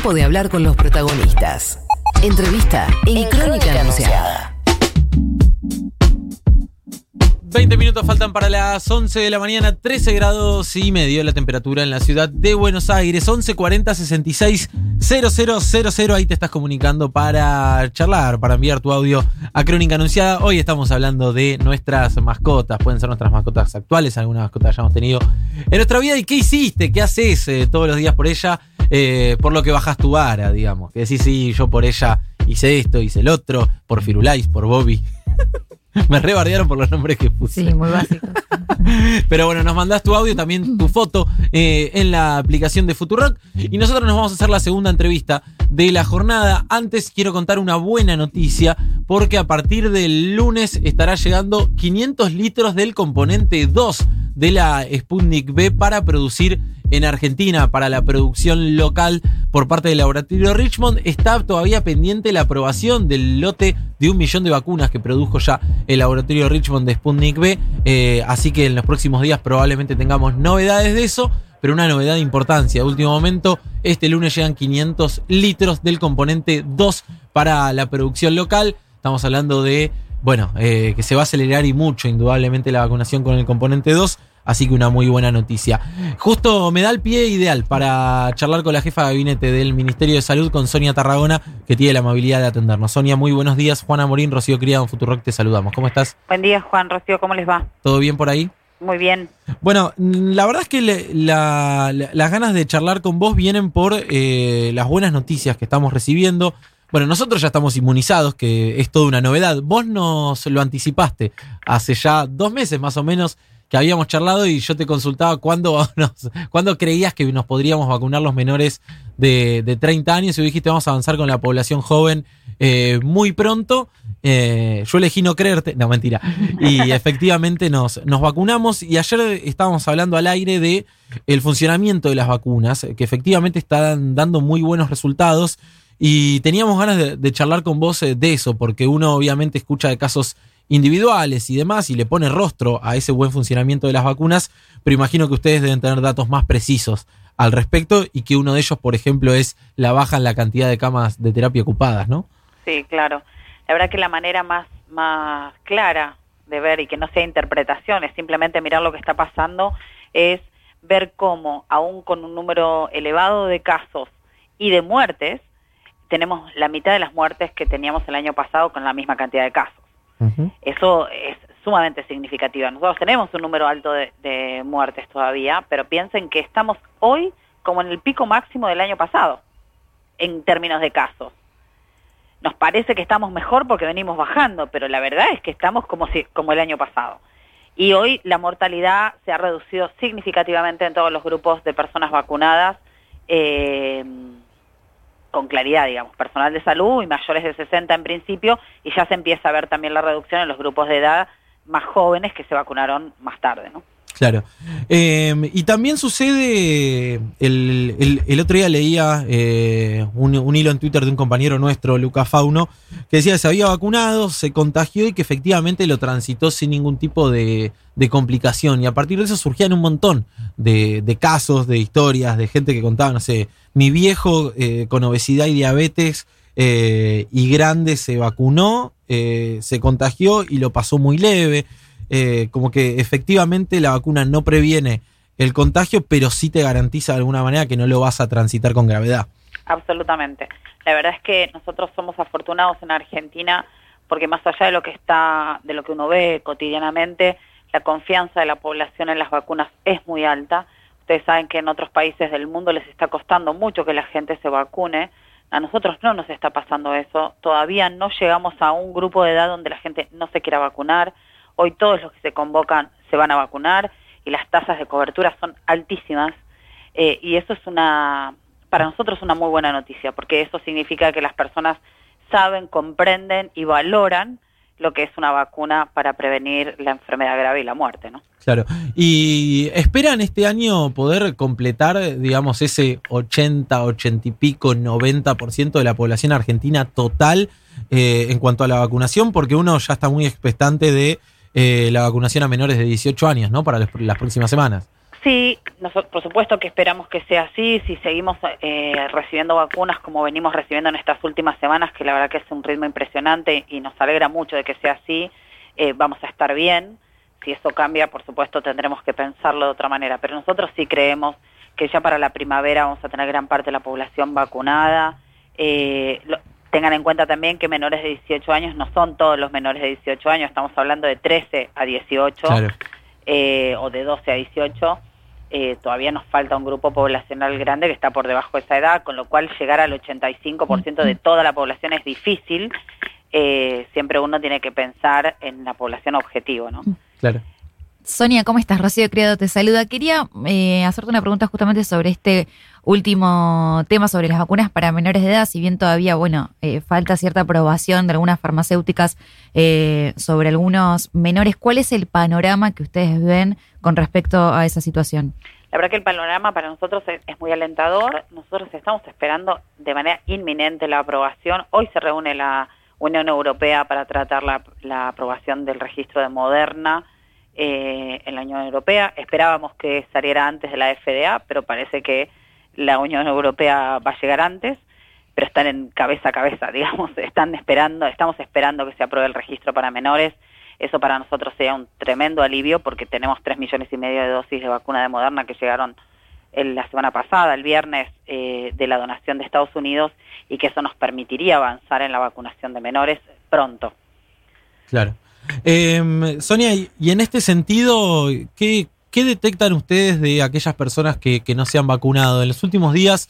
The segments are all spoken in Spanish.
Tiempo de hablar con los protagonistas. Entrevista en, Crónica, Anunciada. 20 minutos faltan para las 11 de la mañana, 13 grados y medio la temperatura en la ciudad de Buenos Aires, 1140 66 0000. Ahí te estás comunicando para charlar, para enviar tu audio a Crónica Anunciada. Hoy estamos hablando de nuestras mascotas, pueden ser nuestras mascotas actuales, algunas mascotas hayamos tenido en nuestra vida. ¿Y qué hiciste? ¿Qué haces eh, todos los días por ella? Eh, por lo que bajas tu vara, digamos. Que decís, sí, yo por ella hice esto, hice el otro, por Firulais, por Bobby. Me rebardearon por los nombres que puse. Sí, muy básico. Pero bueno, nos mandás tu audio, también tu foto eh, en la aplicación de Futurock. Y nosotros nos vamos a hacer la segunda entrevista de la jornada. Antes quiero contar una buena noticia, porque a partir del lunes estará llegando 500 litros del componente 2 de la Sputnik B para producir en Argentina para la producción local por parte del laboratorio Richmond. Está todavía pendiente la aprobación del lote de un millón de vacunas que produjo ya el laboratorio Richmond de Sputnik B. Eh, así que en los próximos días probablemente tengamos novedades de eso. Pero una novedad de importancia. Último momento, este lunes llegan 500 litros del componente 2 para la producción local. Estamos hablando de, bueno, eh, que se va a acelerar y mucho, indudablemente, la vacunación con el componente 2. Así que una muy buena noticia. Justo me da el pie ideal para charlar con la jefa de gabinete del Ministerio de Salud, con Sonia Tarragona, que tiene la amabilidad de atendernos. Sonia, muy buenos días. Juana Morín, Rocío Criado en Futurock, te saludamos. ¿Cómo estás? Buen día, Juan, Rocío, ¿cómo les va? ¿Todo bien por ahí? Muy bien. Bueno, la verdad es que le, la, la, las ganas de charlar con vos vienen por eh, las buenas noticias que estamos recibiendo. Bueno, nosotros ya estamos inmunizados, que es toda una novedad. Vos nos lo anticipaste hace ya dos meses más o menos que habíamos charlado y yo te consultaba cuándo, nos, cuándo creías que nos podríamos vacunar los menores de, de 30 años y dijiste vamos a avanzar con la población joven eh, muy pronto. Eh, yo elegí no creerte, no mentira. Y efectivamente nos, nos vacunamos y ayer estábamos hablando al aire de el funcionamiento de las vacunas, que efectivamente están dando muy buenos resultados. Y teníamos ganas de, de charlar con vos eh, de eso, porque uno obviamente escucha de casos individuales y demás y le pone rostro a ese buen funcionamiento de las vacunas, pero imagino que ustedes deben tener datos más precisos al respecto y que uno de ellos, por ejemplo, es la baja en la cantidad de camas de terapia ocupadas, ¿no? Sí, claro. La verdad que la manera más, más clara de ver y que no sea interpretación, es simplemente mirar lo que está pasando, es ver cómo, aún con un número elevado de casos y de muertes, tenemos la mitad de las muertes que teníamos el año pasado con la misma cantidad de casos. Eso es sumamente significativo. Nosotros tenemos un número alto de, de, muertes todavía, pero piensen que estamos hoy como en el pico máximo del año pasado, en términos de casos. Nos parece que estamos mejor porque venimos bajando, pero la verdad es que estamos como, si, como el año pasado. Y hoy la mortalidad se ha reducido significativamente en todos los grupos de personas vacunadas. Eh, con claridad, digamos, personal de salud y mayores de 60 en principio, y ya se empieza a ver también la reducción en los grupos de edad más jóvenes que se vacunaron más tarde, ¿no? Claro. Eh, y también sucede, el, el, el, otro día leía eh, un, un, hilo en Twitter de un compañero nuestro, Luca Fauno, que decía que se había vacunado, se contagió y que efectivamente lo transitó sin ningún tipo de, de complicación. Y a partir de eso surgían un montón de, de, casos, de historias, de gente que contaba, no sé, mi viejo eh, con obesidad y diabetes eh, y grande se vacunó, eh, se contagió y lo pasó muy leve. Eh, como que efectivamente la vacuna no previene el contagio, pero sí te garantiza de alguna manera que no lo vas a transitar con gravedad. Absolutamente. La verdad es que nosotros somos afortunados en Argentina porque más allá de lo que está, de lo que uno ve cotidianamente, la confianza de la población en las vacunas es muy alta. Ustedes saben que en otros países del mundo les está costando mucho que la gente se vacune. A nosotros no nos está pasando eso. Todavía no llegamos a un grupo de edad donde la gente no se quiera vacunar. Hoy todos los que se convocan se van a vacunar y las tasas de cobertura son altísimas. Eh, y eso es una, para nosotros una muy buena noticia, porque eso significa que las personas saben, comprenden y valoran lo que es una vacuna para prevenir la enfermedad grave y la muerte, ¿no? Claro. ¿Y esperan este año poder completar, digamos, ese 80, 80 y pico, 90% de la población argentina total eh, en cuanto a la vacunación? Porque uno ya está muy expectante de eh, la vacunación a menores de 18 años, ¿no? Para las próximas semanas. Sí, por supuesto que esperamos que sea así. Si seguimos eh, recibiendo vacunas como venimos recibiendo en estas últimas semanas, que la verdad que es un ritmo impresionante y nos alegra mucho de que sea así, eh, vamos a estar bien. Si eso cambia, por supuesto, tendremos que pensarlo de otra manera. Pero nosotros sí creemos que ya para la primavera vamos a tener gran parte de la población vacunada. Eh, tengan en cuenta también que menores de 18 años no son todos los menores de 18 años, estamos hablando de 13 a 18 eh, o de 12 a 18. Eh, todavía nos falta un grupo poblacional grande que está por debajo de esa edad, con lo cual llegar al 85% de toda la población es difícil. Eh, siempre uno tiene que pensar en la población objetivo, ¿no? Claro. Sonia, ¿cómo estás? Rocío Criado te saluda. Quería eh, hacerte una pregunta justamente sobre este último tema sobre las vacunas para menores de edad, si bien todavía, bueno, eh, falta cierta aprobación de algunas farmacéuticas eh, sobre algunos menores. ¿Cuál es el panorama que ustedes ven con respecto a esa situación? La verdad que el panorama para nosotros es, muy alentador. Nosotros estamos esperando de manera inminente la aprobación. Hoy se reúne la Unión Europea para tratar la, la aprobación del registro de Moderna eh, en la Unión Europea. Esperábamos que saliera antes de la FDA, pero parece que la Unión Europea va a llegar antes, pero están en cabeza a cabeza, digamos, están esperando, estamos esperando que se apruebe el registro para menores. Eso para nosotros sería un tremendo alivio porque tenemos tres millones y medio de dosis de vacuna de Moderna que llegaron la semana pasada, el viernes, eh, de la donación de Estados Unidos y que eso nos permitiría avanzar en la vacunación de menores pronto. Claro. Eh, Sonia, y en este sentido, ¿qué, detectan ustedes de aquellas personas que, no se han vacunado? En los últimos días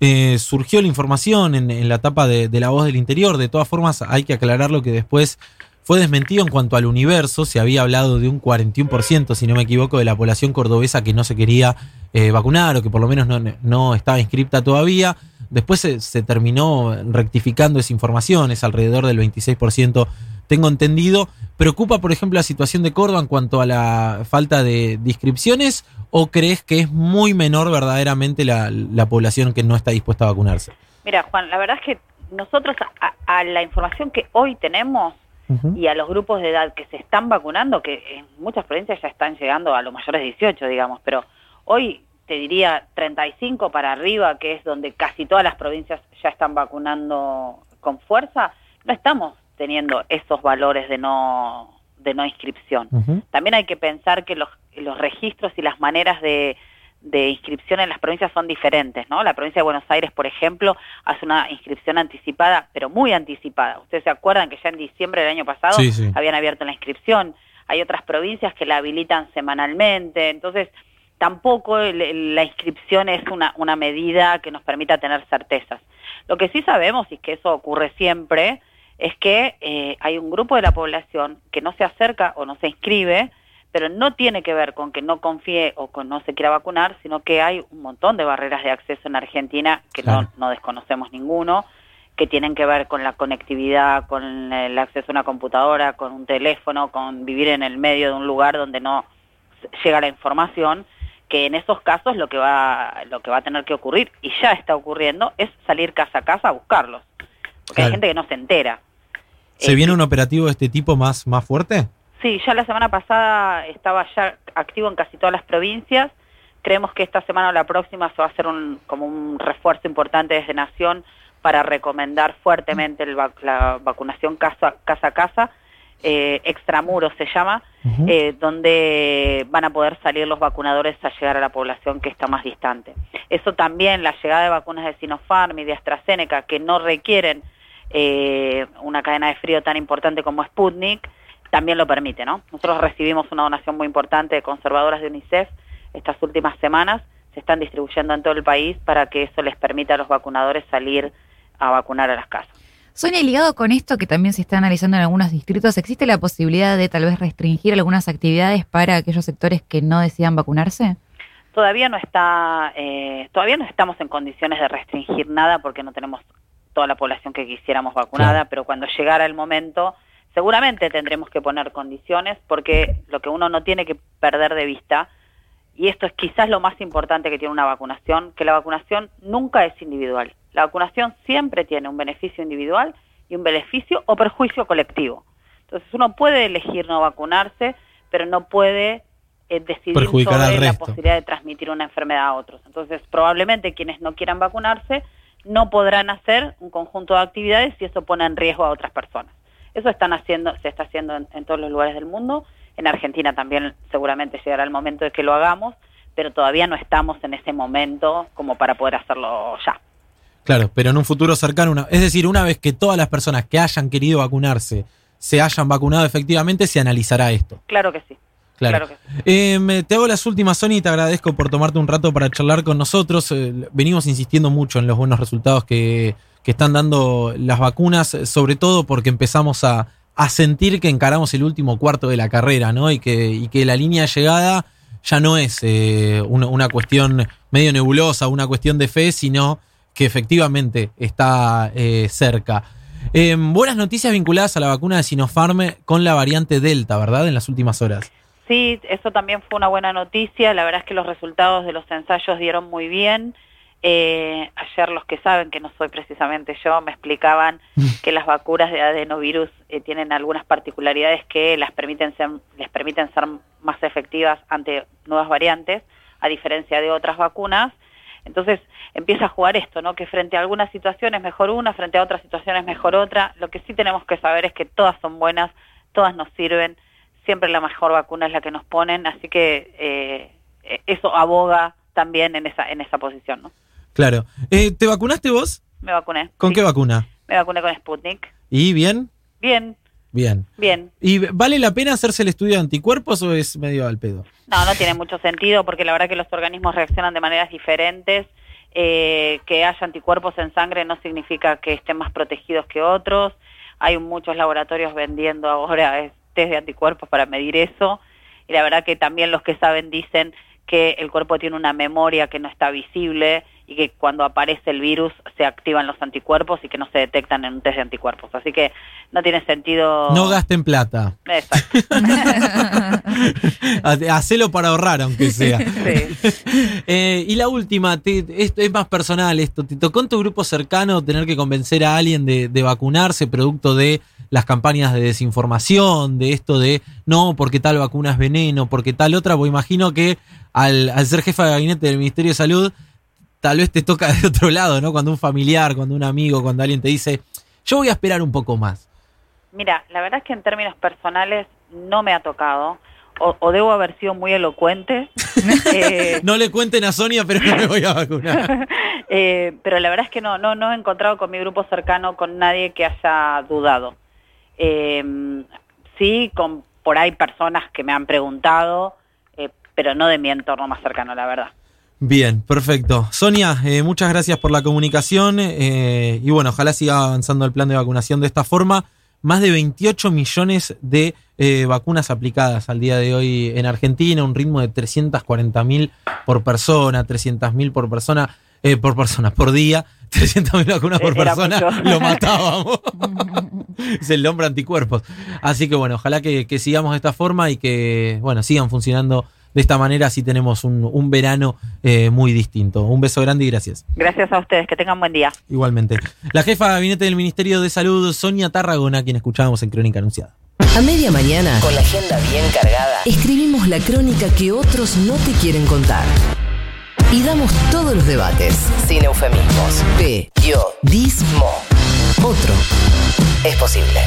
eh, surgió la información en, la etapa de, La Voz del Interior. De todas formas, hay que aclarar lo que después fue desmentido en cuanto al universo. Se había hablado de un 41%, si no me equivoco, de la población cordobesa que no se quería eh, vacunar o que por lo menos no, no estaba inscripta todavía. Después se, se, terminó rectificando esa información, es alrededor del 26% tengo entendido. ¿Preocupa, por ejemplo, la situación de Córdoba en cuanto a la falta de, inscripciones o crees que es muy menor verdaderamente la, población que no está dispuesta a vacunarse? Mira, Juan, la verdad es que nosotros a, la información que hoy tenemos y a los grupos de edad que se están vacunando, que en muchas provincias ya están llegando a los mayores de 18, digamos, pero hoy te diría 35 para arriba, que es donde casi todas las provincias ya están vacunando con fuerza, no estamos teniendo esos valores de no, de no inscripción. También hay que pensar que los, los registros y las maneras de, de inscripción en las provincias son diferentes, ¿no? La provincia de Buenos Aires, por ejemplo, hace una inscripción anticipada, pero muy anticipada. Ustedes se acuerdan que ya en diciembre del año pasado habían abierto la inscripción. Hay otras provincias que la habilitan semanalmente, entonces tampoco la inscripción es una, una medida que nos permita tener certezas. Lo que sí sabemos, y que eso ocurre siempre, es que eh, hay un grupo de la población que no se acerca o no se inscribe, pero no tiene que ver con que no confíe o con no se quiera vacunar, sino que hay un montón de barreras de acceso en Argentina que no, no desconocemos ninguno, que tienen que ver con la conectividad, con el acceso a una computadora, con un teléfono, con vivir en el medio de un lugar donde no llega la información, que en esos casos lo que va, lo que va a tener que ocurrir, y ya está ocurriendo, es salir casa a casa a buscarlos. Porque hay gente que no se entera. ¿Se viene un operativo de este tipo más, más fuerte? Sí, ya la semana pasada estaba ya activo en casi todas las provincias. Creemos que esta semana o la próxima se va a hacer un, como un refuerzo importante desde Nación para recomendar fuertemente la vacunación casa, casa a casa, eh, extramuros se llama, eh, donde van a poder salir los vacunadores a llegar a la población que está más distante. Eso también, la llegada de vacunas de Sinopharm y de AstraZeneca, que no requieren eh, una cadena de frío tan importante como Sputnik, también lo permite, ¿no? Nosotros recibimos una donación muy importante de conservadoras de UNICEF estas últimas semanas, se están distribuyendo en todo el país para que eso les permita a los vacunadores salir a vacunar a las casas. Sonia, ligado con esto que también se está analizando en algunos distritos, ¿existe la posibilidad de tal vez restringir algunas actividades para aquellos sectores que no decidan vacunarse? Todavía no está, eh, todavía no estamos en condiciones de restringir nada porque no tenemos toda la población que quisiéramos vacunada, pero cuando llegara el momento, seguramente tendremos que poner condiciones, porque lo que uno no tiene que perder de vista, y esto es quizás lo más importante que tiene una vacunación, que la vacunación nunca es individual. La vacunación siempre tiene un beneficio individual y un beneficio o perjuicio colectivo. Entonces uno puede elegir no vacunarse, pero no puede eh, decidir Perjudicar sobre la posibilidad de transmitir una enfermedad a otros. Entonces, probablemente quienes no quieran vacunarse no podrán hacer un conjunto de actividades y eso pone en riesgo a otras personas. Eso están haciendo, se está haciendo en, en todos los lugares del mundo. En Argentina también seguramente llegará el momento de que lo hagamos, pero todavía no estamos en ese momento como para poder hacerlo ya. Claro, pero en un futuro cercano, una- es decir, una vez que todas las personas que hayan querido vacunarse se hayan vacunado efectivamente, se analizará esto. Claro que sí. Claro. Claro que Eh, te hago las últimas, Sony, y te agradezco por tomarte un rato para charlar con nosotros. Eh, venimos insistiendo mucho en los buenos resultados que, que están dando las vacunas, sobre todo porque empezamos a, a sentir que encaramos el último cuarto de la carrera, ¿no? Y que, y que la línea de llegada ya no es eh, una, una cuestión medio nebulosa, una cuestión de fe, sino que efectivamente está eh, cerca. Eh, buenas noticias vinculadas a la vacuna de Sinopharm con la variante Delta, ¿verdad? En las últimas horas. Sí, eso también fue una buena noticia. La verdad es que los resultados de los ensayos dieron muy bien. Eh, ayer los que saben, que no soy precisamente yo, me explicaban que las vacunas de adenovirus eh, tienen algunas particularidades que las permiten ser, les permiten ser más efectivas ante nuevas variantes, a diferencia de otras vacunas. Entonces empieza a jugar esto, ¿no? Que frente a algunas situaciones mejor una, frente a otras situaciones mejor otra. Lo que sí tenemos que saber es que todas son buenas, todas nos sirven, siempre la mejor vacuna es la que nos ponen, así que eh, eso aboga también en esa en esa posición, ¿no? Claro. Eh, ¿Te vacunaste vos? Me vacuné. ¿Con sí. qué vacuna? Me vacuné con Sputnik. ¿Y bien? Bien, Bien. bien. ¿Y vale la pena hacerse el estudio de anticuerpos o es medio al pedo? No, no tiene mucho sentido porque la verdad que los organismos reaccionan de maneras diferentes. Eh, que haya anticuerpos en sangre no significa que estén más protegidos que otros. Hay muchos laboratorios vendiendo ahora eh, test de anticuerpos para medir eso. Y la verdad que también los que saben dicen que el cuerpo tiene una memoria que no está visible y que cuando aparece el virus se activan los anticuerpos y que no se detectan en un test de anticuerpos. Así que no tiene sentido. No gasten plata. Exacto. Ha- Hacelo para ahorrar, aunque sea. Sí. Eh, y la última, te- esto es más personal esto. ¿Te tocó en tu grupo cercano tener que convencer a alguien de, de vacunarse producto de las campañas de desinformación, de esto de no, porque tal vacuna es veneno, porque tal otra? Pues imagino que al, al ser jefa de gabinete del Ministerio de Salud, tal vez te toca de otro lado, ¿no? Cuando un familiar, cuando un amigo, cuando alguien te dice, yo voy a esperar un poco más. Mira, la verdad es que en términos personales no me ha tocado. O, o debo haber sido muy elocuente. Eh, No le cuenten a Sonia, pero no me voy a vacunar. eh, pero la verdad es que no, no, no he encontrado con mi grupo cercano con nadie que haya dudado. Eh, sí, con por ahí personas que me han preguntado, eh, pero no de mi entorno más cercano, la verdad. Bien, perfecto. Sonia, eh, muchas gracias por la comunicación eh, y bueno, ojalá siga avanzando el plan de vacunación de esta forma. Más de 28 millones de eh, vacunas aplicadas al día de hoy en Argentina, un ritmo de 340 mil por persona, 300 mil por persona, eh, por persona, por día, 300 mil vacunas por Era persona, mucho. lo matábamos. es el nombre anticuerpos. Así que bueno, ojalá que, que sigamos de esta forma y que bueno, sigan funcionando de esta manera, así tenemos un, un verano eh, muy distinto. Un beso grande y gracias. Gracias a ustedes, que tengan buen día. Igualmente. La jefa de gabinete del Ministerio de Salud, Sonia Tarragona, quien escuchábamos en Crónica Anunciada. A media mañana, con la agenda bien cargada, escribimos la crónica que otros no te quieren contar. Y damos todos los debates, sin eufemismos. Periodismo. Otro. Es posible.